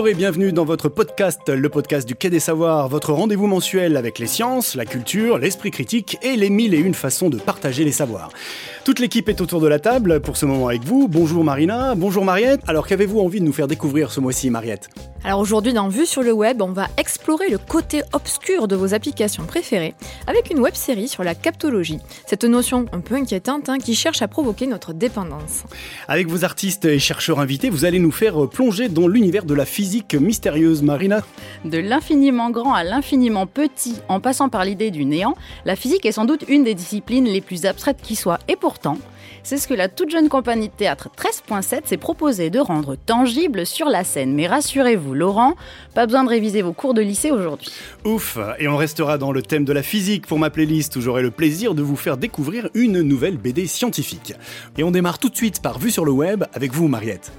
Bonjour et bienvenue dans votre podcast, le podcast du Quai des Savoirs, votre rendez-vous mensuel avec les sciences, la culture, l'esprit critique et les mille et une façons de partager les savoirs. Toute l'équipe est autour de la table pour ce moment avec vous. Bonjour Marina, bonjour Mariette. Alors qu'avez-vous envie de nous faire découvrir ce mois-ci, Mariette? Alors aujourd'hui dans Vue sur le web, on va explorer le côté obscur de vos applications préférées avec une web série sur la captologie. Cette notion un peu inquiétante hein, qui cherche à provoquer notre dépendance. Avec vos artistes et chercheurs invités, vous allez nous faire plonger dans l'univers de la physique mystérieuse, Marina. De l'infiniment grand à l'infiniment petit, en passant par l'idée du néant, la physique est sans doute une des disciplines les plus abstraites qui soit. Et pourtant, c'est ce que la toute jeune compagnie de théâtre 13.7 s'est proposé de rendre tangible sur la scène. Mais rassurez-vous, Laurent, pas besoin de réviser vos cours de lycée aujourd'hui. Ouf, et on restera dans le thème de la physique pour ma playlist où j'aurai le plaisir de vous faire découvrir une nouvelle BD scientifique. Et on démarre tout de suite par Vue sur le web avec vous, Mariette.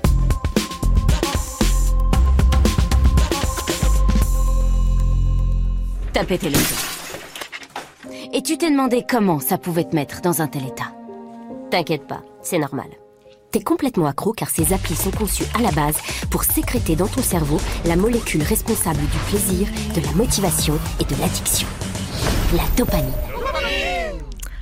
Et tu t'es demandé comment ça pouvait te mettre dans un tel état. T'inquiète pas, c'est normal. T'es complètement accro car ces applis sont conçues à la base pour sécréter dans ton cerveau la molécule responsable du plaisir, de la motivation et de l'addiction. La dopamine.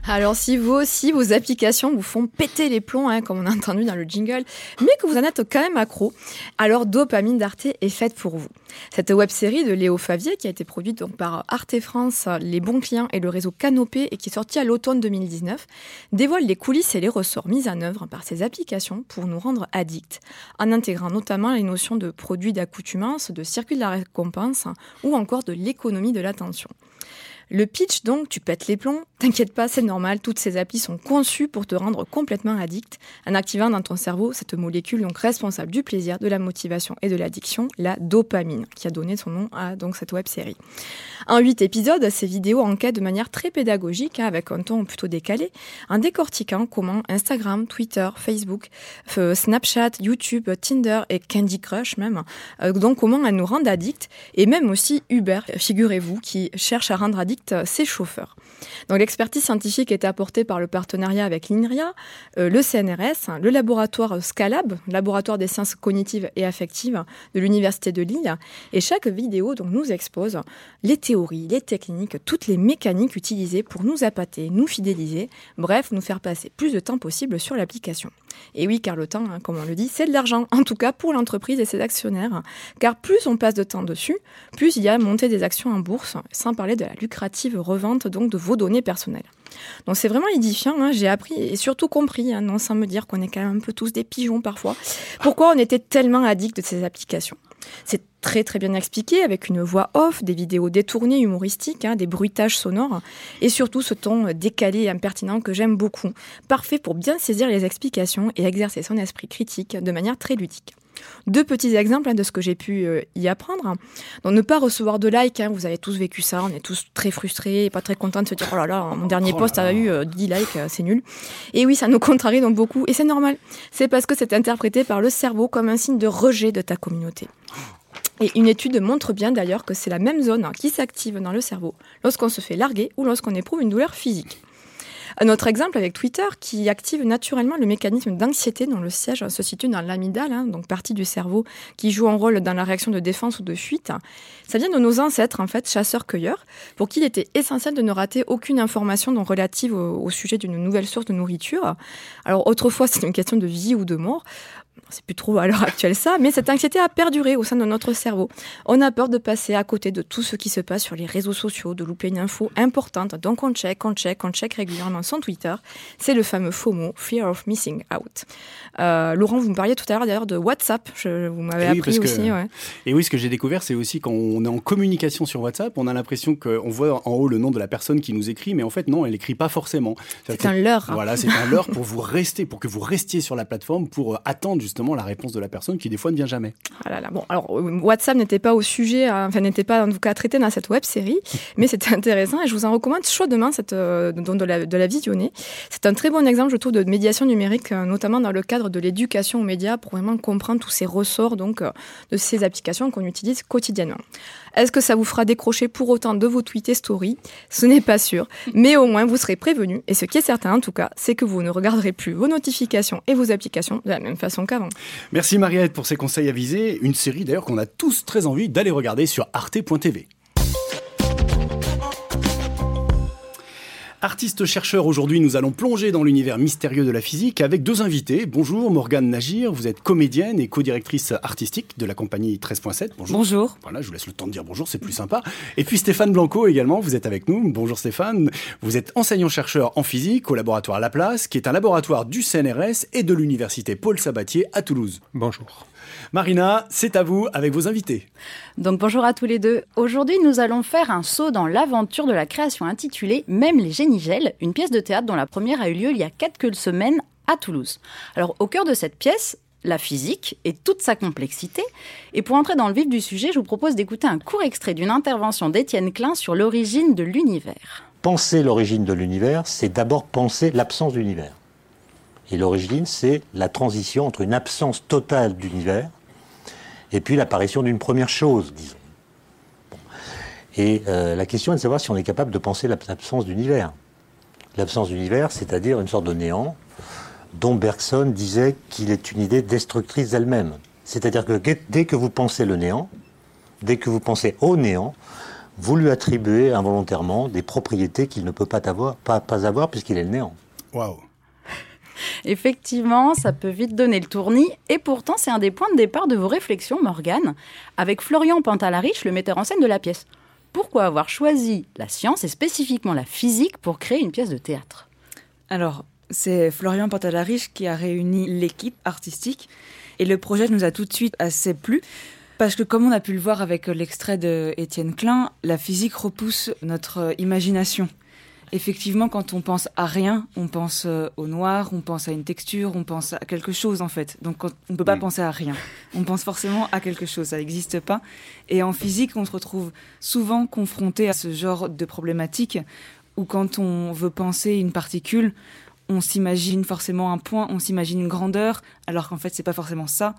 Alors si vous aussi, vos applications vous font péter les plombs, hein, comme on a entendu dans le jingle, mais que vous en êtes quand même accro, alors Dopamine d'Arte est faite pour vous. Cette web-série de Léo Favier, qui a été produite par Arte France, Les Bons Clients et le réseau Canopé, et qui est sortie à l'automne 2019, dévoile les coulisses et les ressorts mis en œuvre par ces applications pour nous rendre addicts, en intégrant notamment les notions de produits d'accoutumance, de circuit de la récompense ou encore de l'économie de l'attention. Le pitch, donc, tu pètes les plombs. T'inquiète pas, c'est normal. Toutes ces applis sont conçues pour te rendre complètement addict en activant dans ton cerveau cette molécule donc responsable du plaisir, de la motivation et de l'addiction, la dopamine, qui a donné son nom à donc cette web série. En huit épisodes, ces vidéos enquêtent de manière très pédagogique, hein, avec un ton plutôt décalé, en décortiquant comment Instagram, Twitter, Facebook, Snapchat, YouTube, Tinder et Candy Crush même, euh, donc comment elles nous rendent addicts, et même aussi Uber, figurez-vous, qui cherche à rendre addict ses chauffeurs. Donc l'expertise scientifique est apportée par le partenariat avec l'INRIA, euh, le CNRS, le laboratoire Scalab, laboratoire des sciences cognitives et affectives de l'Université de Lille. Et chaque vidéo donc, nous expose les théories, les techniques, toutes les mécaniques utilisées pour nous appâter, nous fidéliser, bref, nous faire passer plus de temps possible sur l'application. Et oui, car le temps, hein, comme on le dit, c'est de l'argent, en tout cas pour l'entreprise et ses actionnaires. Car plus on passe de temps dessus, plus il y a monté des actions en bourse, sans parler de la lucrative revente donc de vos données personnelles. Donc c'est vraiment édifiant, hein. j'ai appris et surtout compris, hein, non sans me dire qu'on est quand même un peu tous des pigeons parfois, pourquoi on était tellement addict de ces applications. C'est très très bien expliqué avec une voix off, des vidéos détournées humoristiques, hein, des bruitages sonores et surtout ce ton décalé et impertinent que j'aime beaucoup. Parfait pour bien saisir les explications et exercer son esprit critique de manière très ludique. Deux petits exemples hein, de ce que j'ai pu euh, y apprendre. Donc, ne pas recevoir de likes, hein, vous avez tous vécu ça, on est tous très frustrés et pas très contents de se dire oh là là, mon dernier oh post a eu 10 euh, likes, euh, c'est nul. Et oui, ça nous contrarie donc beaucoup et c'est normal. C'est parce que c'est interprété par le cerveau comme un signe de rejet de ta communauté. Et une étude montre bien d'ailleurs que c'est la même zone qui s'active dans le cerveau lorsqu'on se fait larguer ou lorsqu'on éprouve une douleur physique. Un autre exemple avec Twitter qui active naturellement le mécanisme d'anxiété dont le siège se situe dans l'amygdale, hein, donc partie du cerveau qui joue un rôle dans la réaction de défense ou de fuite. Ça vient de nos ancêtres, en fait, chasseurs-cueilleurs, pour qui il était essentiel de ne rater aucune information relative au sujet d'une nouvelle source de nourriture. Alors autrefois, c'est une question de vie ou de mort c'est plus trop à l'heure actuelle ça, mais cette anxiété a perduré au sein de notre cerveau. On a peur de passer à côté de tout ce qui se passe sur les réseaux sociaux, de louper une info importante, donc on check, on check, on check régulièrement son Twitter. C'est le fameux FOMO, Fear of Missing Out. Euh, Laurent, vous me parliez tout à l'heure d'ailleurs de WhatsApp, je, vous m'avez appris aussi. Et oui, ce que j'ai découvert, c'est aussi quand on est en communication sur WhatsApp, on a l'impression qu'on voit en haut le nom de la personne qui nous écrit, mais en fait non, elle écrit pas forcément. C'est un leurre. Voilà, c'est un leurre pour vous rester, pour que vous restiez sur la plateforme, pour euh, attendre justement la réponse de la personne qui des fois ne vient jamais. Ah là Bon, alors euh, WhatsApp n'était pas au sujet, hein, enfin n'était pas en tout cas traité dans cette web série, mais c'était intéressant et je vous en recommande chaudement cette, euh, de, la, de la visionner. C'est un très bon exemple, je trouve, de médiation numérique, euh, notamment dans le cadre de l'éducation aux médias pour vraiment comprendre tous ces ressorts donc de ces applications qu'on utilise quotidiennement. Est-ce que ça vous fera décrocher pour autant de vos tweets et stories? Ce n'est pas sûr, mais au moins vous serez prévenu. Et ce qui est certain en tout cas, c'est que vous ne regarderez plus vos notifications et vos applications de la même façon qu'avant. Merci Mariette pour ces conseils avisés. Une série d'ailleurs qu'on a tous très envie d'aller regarder sur arte.tv. Artiste-chercheur, aujourd'hui nous allons plonger dans l'univers mystérieux de la physique avec deux invités. Bonjour Morgane Nagir, vous êtes comédienne et co-directrice artistique de la compagnie 13.7. Bonjour. Bonjour. Voilà, je vous laisse le temps de dire bonjour, c'est plus sympa. Et puis Stéphane Blanco également, vous êtes avec nous. Bonjour Stéphane. Vous êtes enseignant-chercheur en physique au laboratoire Laplace, qui est un laboratoire du CNRS et de l'université Paul Sabatier à Toulouse. Bonjour. Marina, c'est à vous avec vos invités. Donc bonjour à tous les deux. Aujourd'hui, nous allons faire un saut dans l'aventure de la création intitulée Même les génigels, une pièce de théâtre dont la première a eu lieu il y a quelques semaines à Toulouse. Alors au cœur de cette pièce, la physique et toute sa complexité. Et pour entrer dans le vif du sujet, je vous propose d'écouter un court extrait d'une intervention d'Étienne Klein sur l'origine de l'univers. Penser l'origine de l'univers, c'est d'abord penser l'absence d'univers. Et l'origine, c'est la transition entre une absence totale d'univers et puis l'apparition d'une première chose, disons. Et euh, la question est de savoir si on est capable de penser l'absence d'univers. L'absence d'univers, c'est-à-dire une sorte de néant, dont Bergson disait qu'il est une idée destructrice d'elle-même. C'est-à-dire que dès que vous pensez le néant, dès que vous pensez au néant, vous lui attribuez involontairement des propriétés qu'il ne peut pas avoir, pas, pas avoir puisqu'il est le néant. Waouh Effectivement, ça peut vite donner le tournis. Et pourtant, c'est un des points de départ de vos réflexions, Morgane, avec Florian Pantalarich, le metteur en scène de la pièce. Pourquoi avoir choisi la science et spécifiquement la physique pour créer une pièce de théâtre? Alors, c'est Florian Pantalarich qui a réuni l'équipe artistique et le projet nous a tout de suite assez plu. Parce que comme on a pu le voir avec l'extrait de Étienne Klein, la physique repousse notre imagination effectivement, quand on pense à rien, on pense euh, au noir, on pense à une texture, on pense à quelque chose en fait. Donc on ne peut pas penser à rien. On pense forcément à quelque chose, ça n'existe pas. Et en physique, on se retrouve souvent confronté à ce genre de problématique où quand on veut penser une particule, on s'imagine forcément un point, on s'imagine une grandeur, alors qu'en fait c'est pas forcément ça.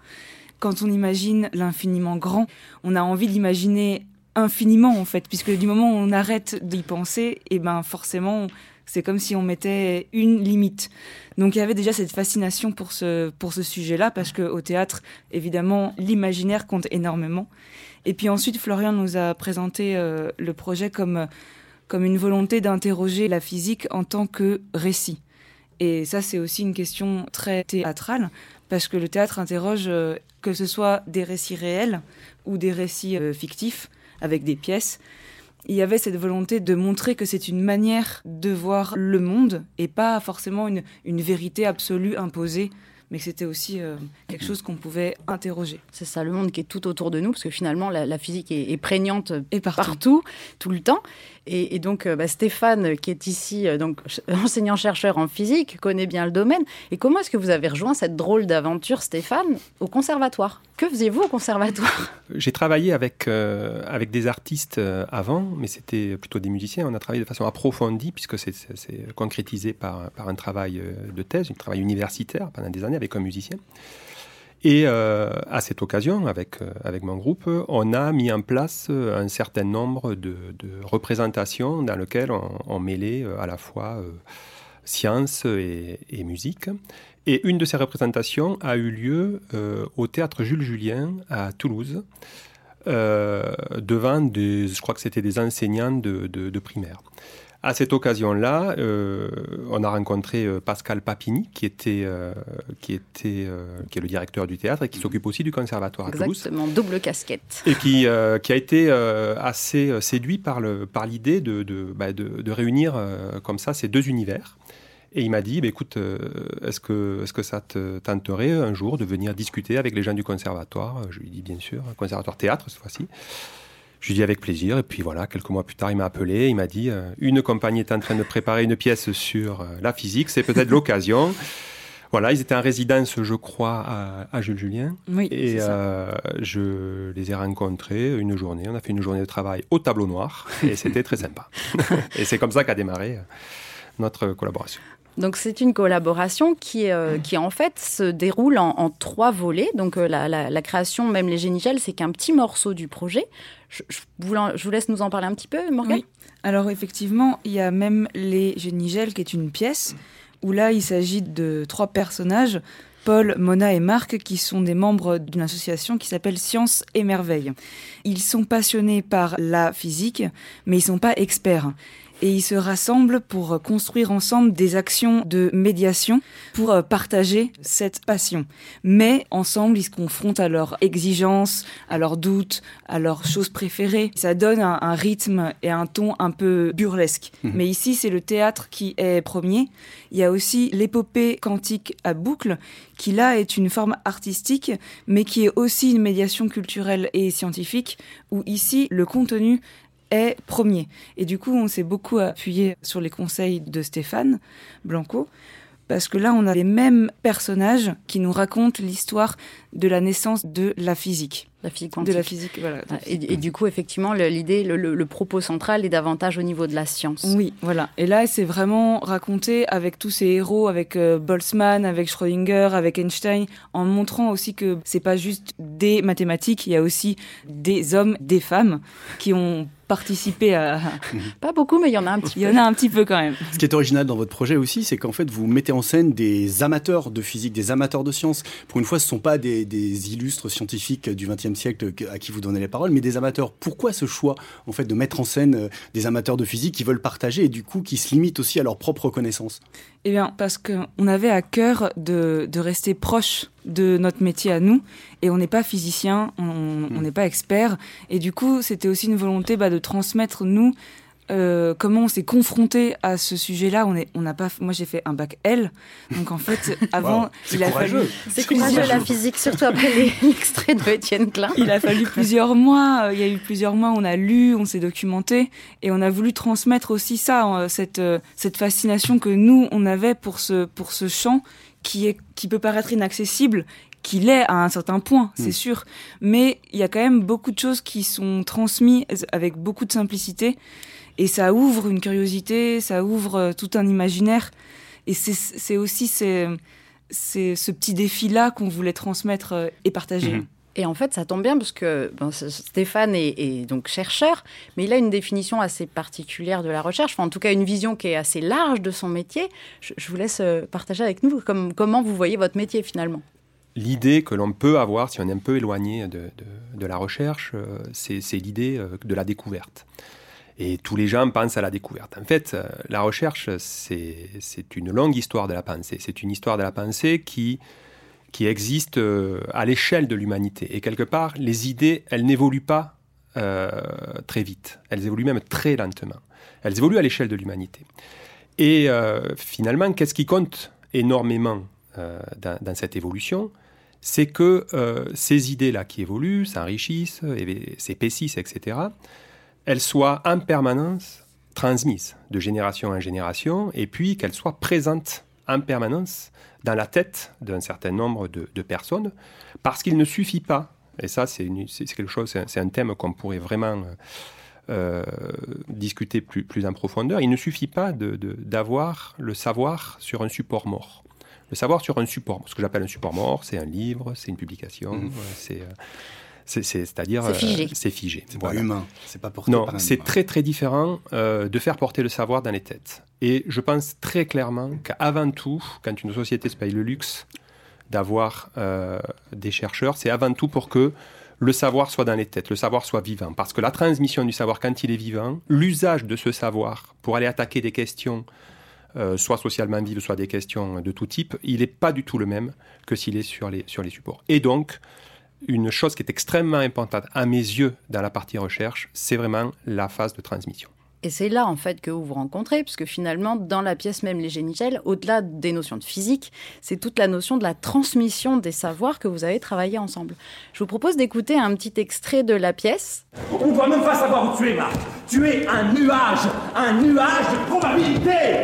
Quand on imagine l'infiniment grand, on a envie d'imaginer infiniment en fait, puisque du moment où on arrête d'y penser, et eh ben forcément c'est comme si on mettait une limite. Donc il y avait déjà cette fascination pour ce, pour ce sujet-là, parce qu'au théâtre, évidemment, l'imaginaire compte énormément. Et puis ensuite, Florian nous a présenté euh, le projet comme, comme une volonté d'interroger la physique en tant que récit. Et ça, c'est aussi une question très théâtrale, parce que le théâtre interroge euh, que ce soit des récits réels ou des récits euh, fictifs avec des pièces. Il y avait cette volonté de montrer que c'est une manière de voir le monde et pas forcément une, une vérité absolue imposée mais que c'était aussi euh, quelque chose qu'on pouvait interroger. C'est ça, le monde qui est tout autour de nous, parce que finalement, la, physique est, prégnante et partout. tout le temps. Et, donc, euh, bah, Stéphane, qui est ici, euh, donc enseignant-chercheur en physique, connaît bien le domaine. Et comment est-ce que vous avez rejoint cette drôle d'aventure, Stéphane, au conservatoire? Que faisiez-vous au conservatoire? J'ai travaillé avec, euh, avec des artistes avant, mais c'était plutôt des musiciens. On a travaillé de façon approfondie, puisque c'est concrétisé par, par un travail de thèse, un travail universitaire pendant des années avec un musicien. Et euh, à cette occasion, avec, euh, avec mon groupe, on a mis en place euh, un certain nombre de, représentations dans lesquelles on, mêlait à la fois science et, musique. Et une de ces représentations a eu lieu au théâtre Jules Julien à Toulouse, devant des, je crois que c'était des enseignants de, de primaire. À cette occasion-là, euh, on a rencontré euh, Pascal Papini, qui était, euh, qui était, qui est le directeur du théâtre et qui s'occupe aussi du conservatoire à Toulouse. Exactement, double casquette. Et qui, qui a été assez séduit par le, par l'idée de, de, bah, de, de, réunir comme ça ces deux univers. Et il m'a dit, bah, écoute, est-ce que, est-ce que ça te tenterait un jour de venir discuter avec les gens du conservatoire? Je lui ai dit, bien sûr, conservatoire théâtre cette fois-ci. Je lui ai dit avec plaisir. Et puis voilà, quelques mois plus tard, il m'a appelé. Il m'a dit euh, une compagnie est en train de préparer une pièce sur euh, la physique. C'est peut-être l'occasion. Voilà, ils étaient en résidence, je crois, à, Jules Julien. Oui, et euh, je les ai rencontrés une journée. On a fait une journée de travail au tableau noir et c'était très sympa. et c'est comme ça qu'a démarré notre collaboration. Donc c'est une collaboration qui, euh, qui en fait se déroule en, trois volets. Donc euh, la, création, même les génigels, c'est qu'un petit morceau du projet. Je, vous, je, vous, laisse nous en parler un petit peu, Morgane. Oui. Alors effectivement, il y a même les génigels qui est une pièce où là il s'agit de trois personnages. Paul, Mona et Marc, qui sont des membres d'une association qui s'appelle Science et Merveille. Ils sont passionnés par la physique, mais ils sont pas experts et ils se rassemblent pour construire ensemble des actions de médiation pour euh, partager cette passion. Mais ensemble, ils se confrontent à leurs exigences, à leurs doutes, à leurs choses préférées. Ça donne un, rythme et un ton un peu burlesque. Mhm. Mais ici, c'est le théâtre qui est premier. Il y a aussi l'épopée quantique à boucle, qui là est une forme artistique, mais qui est aussi une médiation culturelle et scientifique, où ici, le contenu est premier. Et du coup, on s'est beaucoup appuyé sur les conseils de Stéphane Blanco, parce que là, on a les mêmes personnages qui nous racontent l'histoire de la naissance de la physique. La physique quantique. De la physique, voilà. Et, du coup, effectivement, l'idée, le, propos central est davantage au niveau de la science. Oui, voilà. Et là, c'est vraiment raconté avec tous ces héros, avec euh, Boltzmann, avec Schrödinger, avec Einstein, en montrant aussi que c'est pas juste des mathématiques, il y a aussi des hommes, des femmes qui ont participer à. Pas beaucoup, mais il y en a un petit peu. Il y en a un petit peu quand même. Ce qui est original dans votre projet aussi, c'est qu'en fait, vous mettez en scène des amateurs de physique, des amateurs de sciences. Pour une fois, ce ne sont pas des, illustres scientifiques du XXe siècle à qui vous donnez les paroles, mais des amateurs. Pourquoi ce choix, en fait, de mettre en scène euh, des amateurs de physique qui veulent partager et du coup qui se limitent aussi à leur propre connaissance? Eh bien, parce qu'on avait à cœur de, de rester proche de notre métier à nous et on n'est pas physicien, on hmm. n'est pas expert et du coup c'était aussi une volonté bah, de transmettre nous euh, comment on s'est confronté à ce sujet-là. On est, on n'a pas, moi j'ai fait un bac L, donc en fait avant il a fallu. C'est courageux la physique, surtout après l'extrait de Étienne Klein. Il a fallu plusieurs mois. Euh, il y a eu plusieurs mois. On a lu, on s'est documenté et on a voulu transmettre aussi ça, euh, cette cette fascination que nous on avait pour ce pour ce champ qui, est, qui peut paraître inaccessible, qu'il est à un certain point, c'est hmm. sûr. Mais il y a quand même beaucoup de choses qui sont transmises avec beaucoup de simplicité. Et ça ouvre une curiosité, ça ouvre euh, tout un imaginaire. Et c'est aussi ce petit défi-là qu'on voulait transmettre euh, et partager. Hmm. Et en fait, ça tombe bien parce que Stéphane est, donc chercheur, mais il a une définition assez particulière de la recherche, enfin, en tout cas une vision qui est assez large de son métier. Je, vous laisse euh, partager avec nous comment vous voyez votre métier finalement. L'idée que l'on peut avoir, si on est un peu éloigné de, la recherche, euh, c'est l'idée euh, de la découverte. Et tous les gens pensent à la découverte. En fait, la recherche, c'est une longue histoire de la pensée. C'est une histoire de la pensée qui qui existe euh, à l'échelle de l'humanité. Et quelque part, les idées, elles n'évoluent pas euh, très vite. Elles évoluent même très lentement. Elles évoluent à l'échelle de l'humanité. Et euh, finalement, qu'est-ce qui compte énormément dans, cette évolution? C'est que ces idées-là qui évoluent, s'enrichissent, s'épaississent, etc., elles soient en permanence transmises de génération en génération, et puis qu'elles soient présentes en permanence dans la tête d'un certain nombre de, personnes, parce qu'il ne suffit pas, et ça c'est quelque chose, c'est un thème qu'on pourrait vraiment euh, discuter plus, plus en profondeur, il ne suffit pas d'avoir le savoir sur un support mort. Le savoir sur un support, ce que j'appelle un support mort, c'est un livre, c'est une publication, mmh. c'est... Euh, c'est-à-dire c'est figé. Euh, c'est figé. C'est pas humain. C'est pas porté Non, c'est très très différent euh, de faire porter le savoir dans les têtes. Et je pense très clairement qu'avant tout, quand une société se paye le luxe d'avoir euh, des chercheurs, c'est avant tout pour que le savoir soit dans les têtes, le savoir soit vivant. Parce que la transmission du savoir, quand il est vivant, l'usage de ce savoir pour aller attaquer des questions, soit socialement vives, soit des questions de tout type, il n'est pas du tout le même que s'il est sur les, sur les supports. Et donc, une chose qui est extrêmement importante à mes yeux dans la partie recherche, c'est vraiment la phase de transmission. Et c'est là, en fait, que vous vous rencontrez, puisque finalement, dans la pièce même Les Génitels, au-delà des notions de physique, c'est toute la notion de la transmission des savoirs que vous avez travaillé ensemble. Je vous propose d'écouter un petit extrait de la pièce. On ne doit même pas savoir où tu es, Marc. Tu es un nuage, un nuage de probabilité.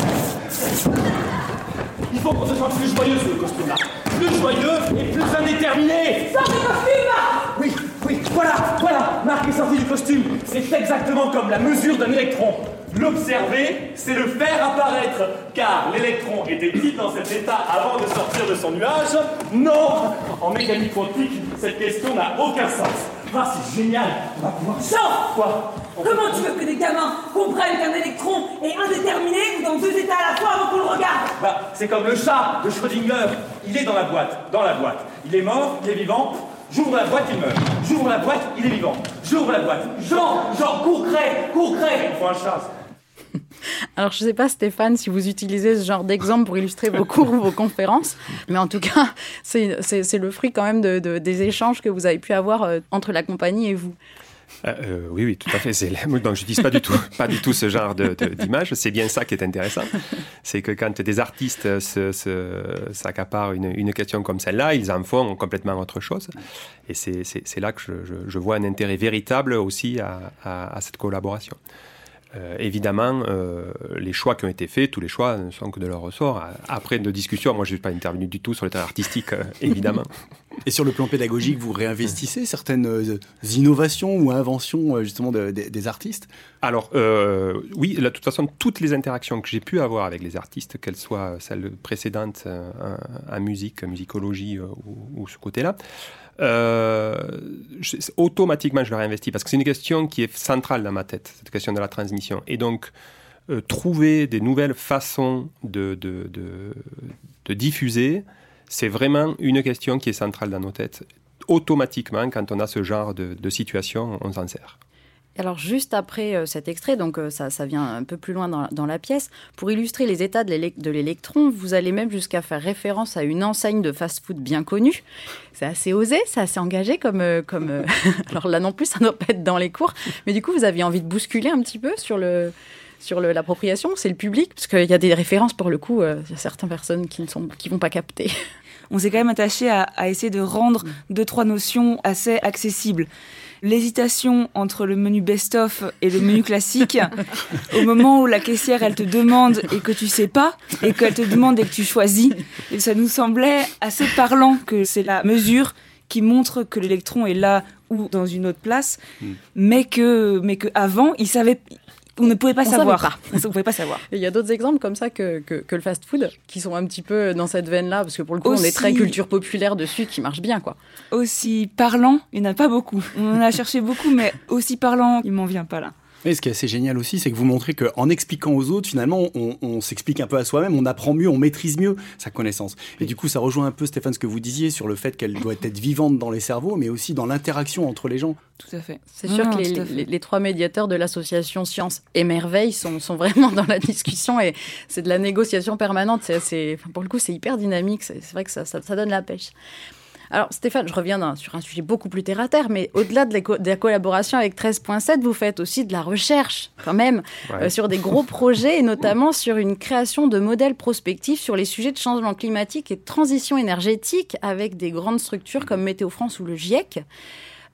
Il faut qu'on se sente plus joyeux sous le costume-là plus joyeux et plus indéterminé. Sors du costume, Oui, oui, voilà, voilà, Marc est sorti du costume. C'est exactement comme la mesure d'un électron. L'observer, c'est le faire apparaître, car l'électron était-il dans cet état avant de sortir de son nuage Non En mécanique quantique, cette question n'a aucun sens. Ah, c'est génial On va pouvoir... Jean Quoi Comment tu veux que des gamins comprennent qu'un électron est indéterminé ou dans deux états à la fois avant qu'on le regarde Bah, c'est comme le chat de Schrödinger. Il est dans la boîte, dans la boîte. Il est mort, il est vivant. J'ouvre la boîte, il meurt. J'ouvre la boîte, il est vivant. J'ouvre la boîte. Jean, Jean, cours crée, cours crée. Il faut un chat. Alors, je ne sais pas, Stéphane, si vous utilisez ce genre d'exemple pour illustrer vos cours ou vos conférences, mais en tout cas, c'est le fruit quand même de, de- des échanges que vous avez pu avoir euh, entre la compagnie et vous. Euh, euh, oui, oui, tout à fait. Donc je dis pas du tout, pas du tout ce genre d'image. C'est bien ça qui est intéressant. C'est que quand des artistes s'accaparent une, question comme celle-là, ils en font complètement autre chose. Et c'est- là que je, vois un intérêt véritable aussi à cette collaboration. Euh, évidemment, euh, les choix qui ont été faits, tous les choix ne sont que de leur ressort. Après nos discussions, moi je ne suis pas intervenu du tout sur le terrain artistique, euh, évidemment. Et sur le plan pédagogique, vous réinvestissez certaines innovations ou inventions justement de- de- des artistes? Alors, oui, de toute façon, toutes les interactions que j'ai pu avoir avec les artistes, qu'elles soient celles précédentes en, musique, musicologie ou, ou ce côté-là, je- automatiquement, je le réinvestis parce que c'est une question qui est centrale dans ma tête, cette question de la transmission. Et donc, euh, trouver des nouvelles façons de, de, diffuser, c'est vraiment une question qui est centrale dans nos têtes. Automatiquement, quand on a ce genre de situation, on s'en sert. Alors juste après euh, cet extrait, donc euh, ça, ça vient un peu plus loin dans, dans la pièce, pour illustrer les états de l'élec- de l'électron, vous allez même jusqu'à faire référence à une enseigne de fast-food bien connue. C'est assez osé, c'est assez engagé comme... euh, comme Alors là non plus, ça ne doit pas être dans les cours, mais du coup vous aviez envie de bousculer un petit peu sur le sur l'appropriation, c'est le public, parce qu'il y a des références pour le coup, euh, il y a certaines personnes qui ne sont, qui vont pas capter. On s'est quand même attaché à, à essayer de rendre deux, trois notions assez accessibles. L'hésitation entre le menu best-of et le menu classique, au moment où la caissière, elle te demande et que tu sais pas, et qu'elle te demande et que tu choisis, et ça nous semblait assez parlant que c'est la mesure qui montre que l'électron est là ou dans une autre place, mais que, mais que avant, il savait, on ne pouvait pas On savoir. pas. On ne pouvait pas savoir. Il y a d'autres exemples comme ça que, que, que le fast-food, qui sont un petit peu dans cette veine-là, parce que pour le coup, on est très culture populaire dessus, qui marche bien, quoi. Aussi parlant, il n'y en a pas beaucoup. On en a cherché beaucoup, mais aussi parlant, il m'en vient pas là. Et ce qui est assez génial aussi, c'est que vous montrez qu'en expliquant aux autres, finalement, on, on s'explique un peu à soi-même, on apprend mieux, on maîtrise mieux sa connaissance. Et du coup, ça rejoint un peu, Stéphane, ce que vous disiez sur le fait qu'elle doit être vivante dans les cerveaux, mais aussi dans l'interaction entre les gens. Tout à fait. C'est sûr non, que les, trois médiateurs de l'association Science et Merveille sont, sont vraiment dans la discussion et c'est de la négociation permanente. C'est, pour le coup, c'est hyper dynamique. C'est, c'est vrai que ça, ça- ça donne la pêche. Alors Stéphane, je reviens sur un sujet beaucoup plus terre à terre, mais au-delà de la, co- de la collaboration avec 13.7, vous faites aussi de la recherche quand même Ouais. euh, sur des gros projets et notamment sur une création de modèles prospectifs sur les sujets de changement climatique et de transition énergétique avec des grandes structures comme Météo France ou le GIEC.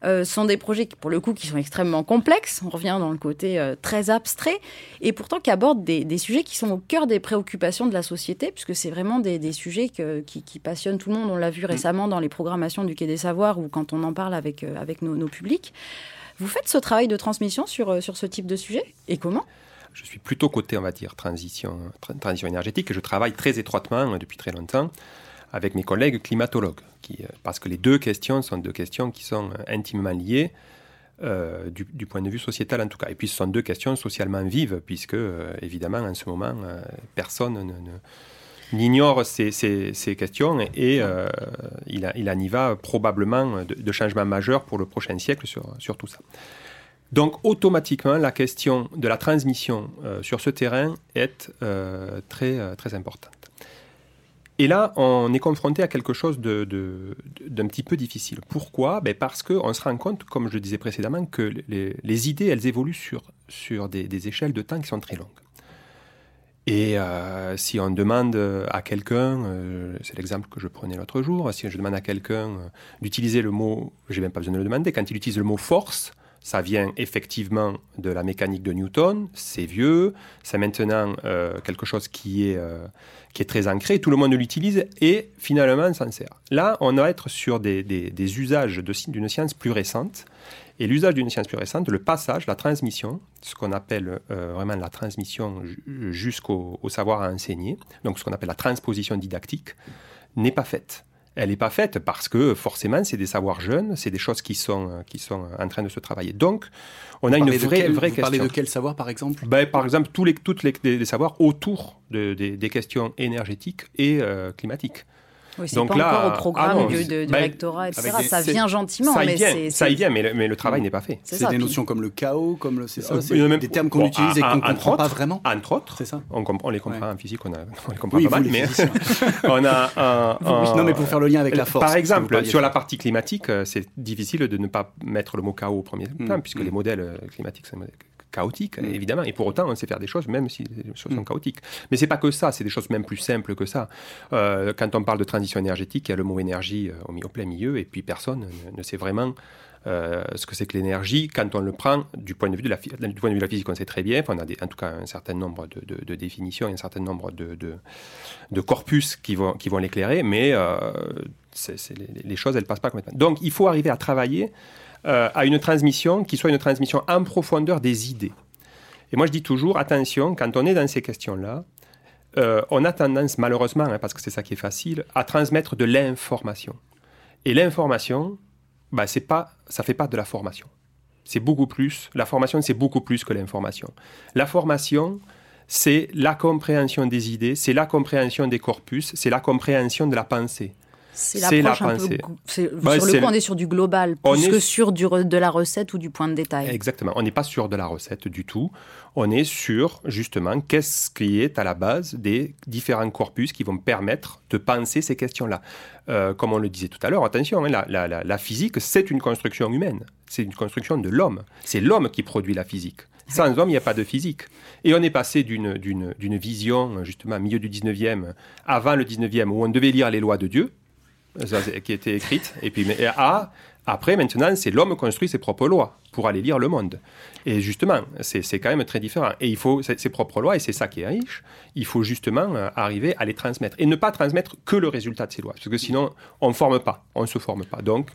Euh, sont des projets qui, pour le coup, qui sont extrêmement complexes. On revient dans le côté euh, très abstrait et pourtant qui abordent des, des sujets qui sont au cœur des préoccupations de la société, puisque c'est vraiment des, des sujets que- qui, qui passionnent tout le monde. On l'a vu récemment dans les programmations du Quai des Savoirs ou quand on en parle avec, euh, avec nos, nos publics. Vous faites ce travail de transmission sur, sur ce type de sujet? Et comment? Je suis plutôt côté, on va dire, transition, tra- transition énergétique et je travaille très étroitement euh, depuis très longtemps avec mes collègues climatologues, euh, parce que les deux questions sont deux questions qui sont euh, intimement liées euh, du, point de vue sociétal en tout cas. Et puis ce sont deux questions socialement vives, puisque évidemment en ce moment, personne ne- ne- n'ignore ces, questions et il, en y va probablement de, de changements majeurs pour le prochain siècle sur, sur tout ça. Donc automatiquement, la question de la transmission sur ce terrain est très, très importante. Et là, on est confronté à quelque chose d'un petit peu difficile. Pourquoi? Ben Parce qu'on se rend compte, comme je disais précédemment, que les, idées, elles évoluent sur, sur des, des échelles de temps qui sont très longues. Et euh, si on demande à quelqu'un, euh, c'est l'exemple que je prenais l'autre jour, si je demande à quelqu'un euh, d'utiliser le mot, j'ai même pas besoin de le demander, quand il utilise le mot force, ça vient effectivement de la mécanique de Newton, c'est vieux, c'est maintenant euh, quelque chose qui est, euh, qui est très ancré, tout le monde l'utilise et finalement s'en sert. Là, on va être sur des, des- usages de- d'une science plus récente Et l'usage d'une science plus récente, le passage, la transmission, ce qu'on appelle euh, vraiment la transmission jusqu'au savoir à enseigner, donc ce qu'on appelle la transposition didactique, n'est pas faite elle n'est pas faite parce que forcément, c'est des savoirs jeunes, c'est des choses qui sont, euh, qui sont en train de se travailler. Donc, on a une vraie, vraie vous question. Parlez de quel savoir, par exemple? Ben, Par exemple, tous les, toutes les, savoirs autour des questions énergétiques et euh, climatiques. Oui, c'est pas là, encore au programme ah du, de, rectorat, etc. Ça vient gentiment, ça mais vient, ça y vient, mais le, mais le travail n'est pas fait. C'est des notions comme le chaos, comme le, c'est ça, euh, des termes qu'on utilise et qu'on ne comprend pas vraiment. Entre autres, c'est ça. On, on, les comprend en physique, on, a, on les comprend pas mal, mais on a un, Non, mais pour faire le lien avec la force. Par exemple, sur la partie climatique, euh, c'est difficile de ne pas mettre le mot chaos au premier plan, hmm. puisque les modèles euh, climatiques, c'est chaotique, mm. évidemment. Et pour autant, on sait faire des choses, même si les choses sont mm. chaotiques. Mais c'est pas que ça, c'est des choses même plus simples que ça. Euh, quand on parle de transition énergétique, il y a le mot énergie euh, au, plein milieu, et puis personne ne, sait vraiment euh, ce que c'est que l'énergie quand on le prend du point de vue de la, du point de vue de la physique, on sait très bien. on a en tout cas un certain nombre de, définitions et un certain nombre de, de corpus qui vont, qui vont l'éclairer, mais les, les, choses, elles passent pas complètement. Donc, il faut arriver à travailler euh, à une transmission qui soit une transmission en profondeur des idées. Et moi, je dis toujours, attention, quand on est dans ces questions-là, euh, on a tendance, malheureusement, hein, parce que c'est ça qui est facile, à transmettre de l'information. Et l'information, bah, c'est pas, ça fait pas de la formation. C'est beaucoup plus. La formation, c'est beaucoup plus que l'information. La formation, c'est la compréhension des idées, c'est la compréhension des corpus, c'est la compréhension de la pensée. C'est un peu. Bah, sur le coup, on est sur du global, plus que sur du, de la recette ou du point de détail. Exactement. On n'est pas sur de la recette du tout. On est sur, justement, qu'est-ce qui est à la base des différents corpus qui vont permettre de penser ces questions-là. Euh, comme on le disait tout à l'heure, attention, hein, la, la, physique, c'est une construction humaine. C'est une construction de l'homme. C'est l'homme qui produit la physique. Sans homme, il n'y a pas de physique. Et on est passé d'une vision, justement, milieu du 19e, avant le 19e, où on devait lire les lois de Dieu, qui était écrite. Et puis, après, maintenant, c'est l'homme construit ses propres lois pour aller lire le monde. Et justement, c'est quand même très différent. Et il faut ses propres lois, et c'est ça qui est riche, il faut justement euh, arriver à les transmettre. Et ne pas transmettre que le résultat de ces lois. Parce que sinon, on ne forme pas, on ne se forme pas. Donc,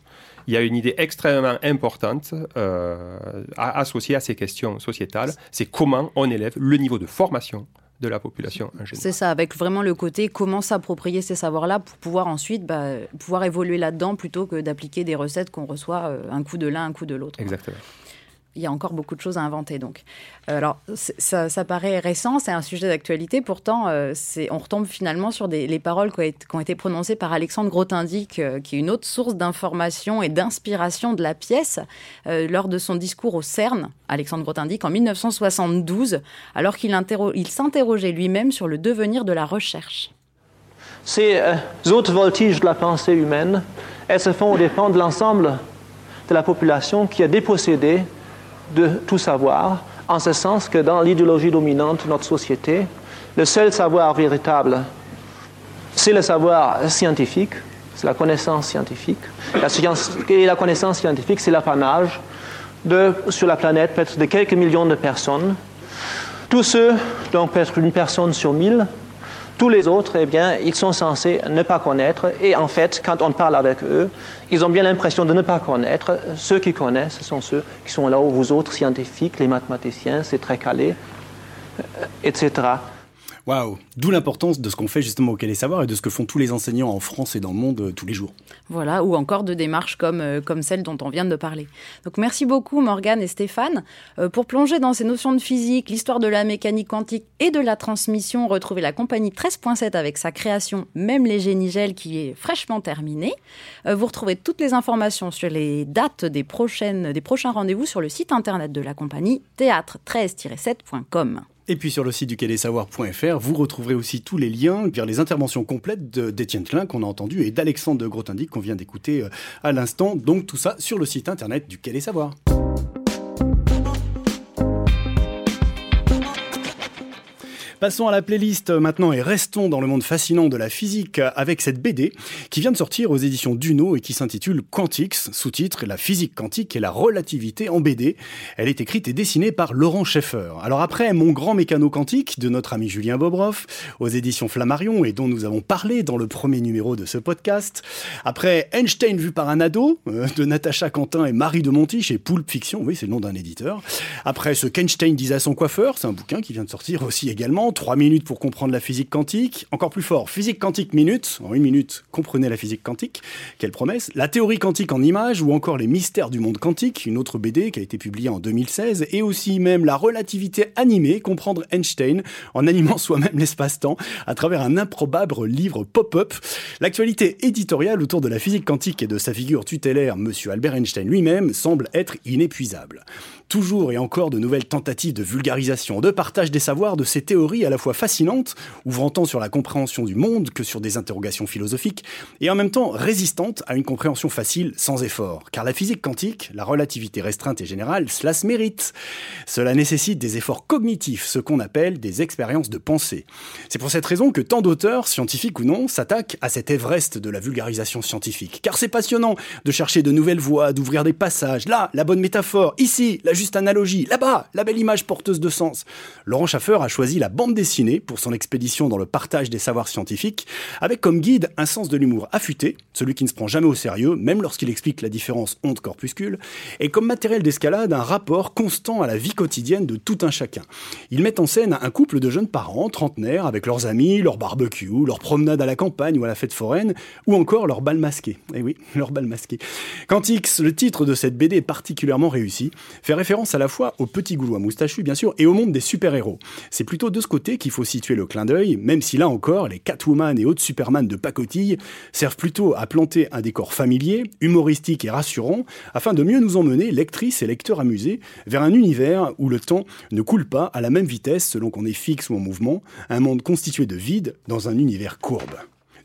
il y a une idée extrêmement importante euh, associée à ces questions sociétales, c'est comment on élève le niveau de formation de la population en général. C'est ça, avec vraiment le côté comment s'approprier ces savoirs-là pour pouvoir ensuite bah, pouvoir évoluer là-dedans plutôt que d'appliquer des recettes qu'on reçoit euh, un coup de l'un, un coup de l'autre. Exactement il y a encore beaucoup de choses à inventer. Donc, euh, alors, ça, paraît récent, c'est un sujet d'actualité. Pourtant, euh, on retombe finalement sur les paroles qui ont, été, prononcées par Alexandre Grothendieck, euh, qui est une autre source d'information et d'inspiration de la pièce, lors de son discours au CERN, Alexandre Grothendieck, en 1972, alors qu'il s'interrogeait lui-même sur le devenir de la recherche. Ces autres voltiges de la pensée humaine, elles se font au dépend de l'ensemble de la population qui est dépossédée de tout savoir, en ce sens que dans l'idéologie dominante de notre société, le seul savoir véritable, c'est le savoir scientifique, c'est la connaissance scientifique. La science, et la connaissance scientifique, c'est l'apanage de, sur la planète, peut-être de quelques millions de personnes. Tous ceux, donc peut-être une personne sur mille, tous les autres, eh bien, ils sont censés ne pas connaître. Et en fait, quand on parle avec eux, ils ont bien l'impression de ne pas connaître. Ceux qui connaissent, ce sont ceux qui sont là où vous autres scientifiques, les mathématiciens, c'est très calé, euh, etc. Waouh D'où l'importance de ce qu'on fait justement au Quai des Savoirs et de ce que font tous les enseignants en France et dans le monde euh, tous les jours. Voilà, ou encore de démarches comme, euh, comme celle dont on vient de parler. Donc merci beaucoup Morgane et Stéphane. Euh, pour plonger dans ces notions de physique, l'histoire de la mécanique quantique et de la transmission, retrouvez la compagnie 13.7 avec sa création Même les génies gel qui est fraîchement terminée. vous retrouvez toutes les informations sur les dates des, prochaines, des prochains rendez-vous sur le site internet de la compagnie théâtre13-7.com. Et puis sur le site du quai des savoirs.fr, vous retrouverez aussi tous les liens vers les interventions complètes d'Étienne Klein qu'on a entendu et d'Alexandre de qu'on vient d'écouter euh, à l'instant. Donc tout ça sur le site internet du quai des savoirs. Passons à la playlist maintenant et restons dans le monde fascinant de la physique avec cette BD qui vient de sortir aux éditions Duno et qui s'intitule Quantix, sous-titre La physique quantique et la relativité en BD. Elle est écrite et dessinée par Laurent Schaeffer. Alors après Mon grand mécano quantique de notre ami Julien Bobroff aux éditions Flammarion et dont nous avons parlé dans le premier numéro de ce podcast, après Einstein vu par un ado euh, de Natacha Quentin et Marie de Monti chez Poulpe Fiction, oui c'est le nom d'un éditeur, après ce qu'Einstein disait à son coiffeur, c'est un bouquin qui vient de sortir aussi également 3 minutes pour comprendre la physique quantique. Encore plus fort, physique quantique minute. En une minute, comprenez la physique quantique. Quelle promesse. La théorie quantique en images ou encore les mystères du monde quantique, une autre BD qui a été publiée en 2016. Et aussi même la relativité animée, comprendre Einstein en animant soi-même l'espace-temps à travers un improbable livre pop-up. L'actualité éditoriale autour de la physique quantique et de sa figure tutélaire, monsieur Albert Einstein lui-même, semble être inépuisable toujours et encore de nouvelles tentatives de vulgarisation, de partage des savoirs de ces théories à la fois fascinantes, ouvrant tant sur la compréhension du monde que sur des interrogations philosophiques, et en même temps résistantes à une compréhension facile sans effort. Car la physique quantique, la relativité restreinte et générale, cela se mérite. Cela nécessite des efforts cognitifs, ce qu'on appelle des expériences de pensée. C'est pour cette raison que tant d'auteurs, scientifiques ou non, s'attaquent à cet Everest de la vulgarisation scientifique. Car c'est passionnant de chercher de nouvelles voies, d'ouvrir des passages. Là, la bonne métaphore. Ici, la juste analogie. Là-bas, la belle image porteuse de sens. Laurent Schaffer a choisi la bande dessinée pour son expédition dans le partage des savoirs scientifiques, avec comme guide un sens de l'humour affûté, celui qui ne se prend jamais au sérieux, même lorsqu'il explique la différence onde-corpuscule, et comme matériel d'escalade un rapport constant à la vie quotidienne de tout un chacun. Il met en scène un couple de jeunes parents, trentenaires, avec leurs amis, leur barbecue, leur promenade à la campagne ou à la fête foraine, ou encore leur bal masqué. Eh oui, leur bal masqué. Quantix, le titre de cette BD particulièrement réussi, fait référence à la fois au petit goulois moustachu, bien sûr, et au monde des super-héros. C'est plutôt de ce côté qu'il faut situer le clin d'œil, même si là encore, les Catwoman et autres Superman de pacotille servent plutôt à planter un décor familier, humoristique et rassurant, afin de mieux nous emmener, lectrices et lecteurs amusés, vers un univers où le temps ne coule pas à la même vitesse selon qu'on est fixe ou en mouvement, un monde constitué de vide dans un univers courbe.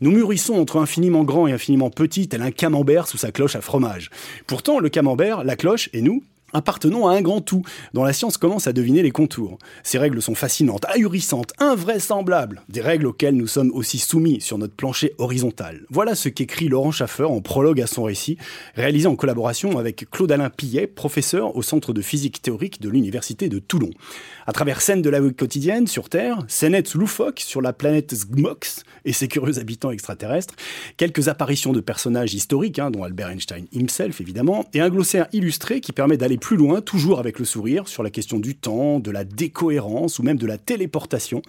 Nous mûrissons entre infiniment grand et infiniment petit, tel un camembert sous sa cloche à fromage. Pourtant, le camembert, la cloche et nous, appartenons à un grand tout, dont la science commence à deviner les contours. Ces règles sont fascinantes, ahurissantes, invraisemblables, des règles auxquelles nous sommes aussi soumis sur notre plancher horizontal. Voilà ce qu'écrit Laurent Schaffer en prologue à son récit, réalisé en collaboration avec Claude-Alain Pillet, professeur au Centre de physique théorique de l'Université de Toulon. À travers scènes de la vie quotidienne sur Terre, scénettes loufoques sur la planète Zgmox et ses curieux habitants extraterrestres, quelques apparitions de personnages historiques, hein, dont Albert Einstein himself évidemment, et un glossaire illustré qui permet d'aller plus loin, toujours avec le sourire, sur la question du temps, de la décohérence ou même de la téléportation.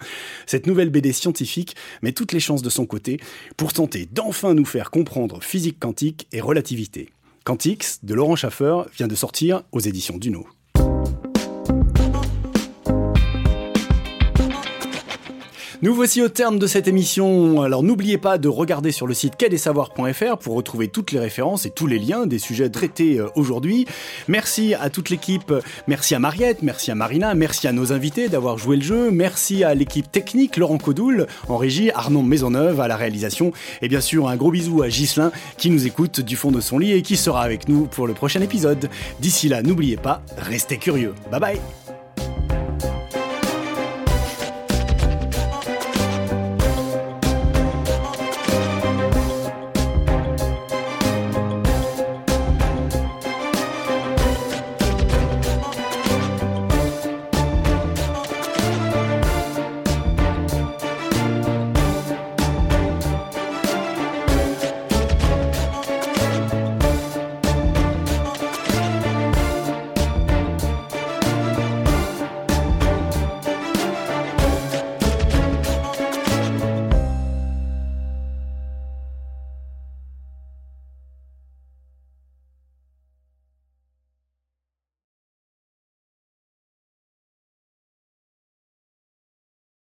Cette nouvelle BD scientifique met toutes les chances de son côté pour tenter d'enfin nous faire comprendre physique quantique et relativité. Quantix de Laurent Schaffer vient de sortir aux éditions Duno. Nous voici au terme de cette émission. Alors n'oubliez pas de regarder sur le site quai-des-savoirs.fr pour retrouver toutes les références et tous les liens des sujets traités euh, aujourd'hui. Merci à toute l'équipe, merci à Mariette, merci à Marina, merci à nos invités d'avoir joué le jeu, merci à l'équipe technique, Laurent Codoul en régie, Arnaud Maisonneuve à la réalisation et bien sûr un gros bisou à Ghislain qui nous écoute du fond de son lit et qui sera avec nous pour le prochain épisode. D'ici là, n'oubliez pas, restez curieux. Bye bye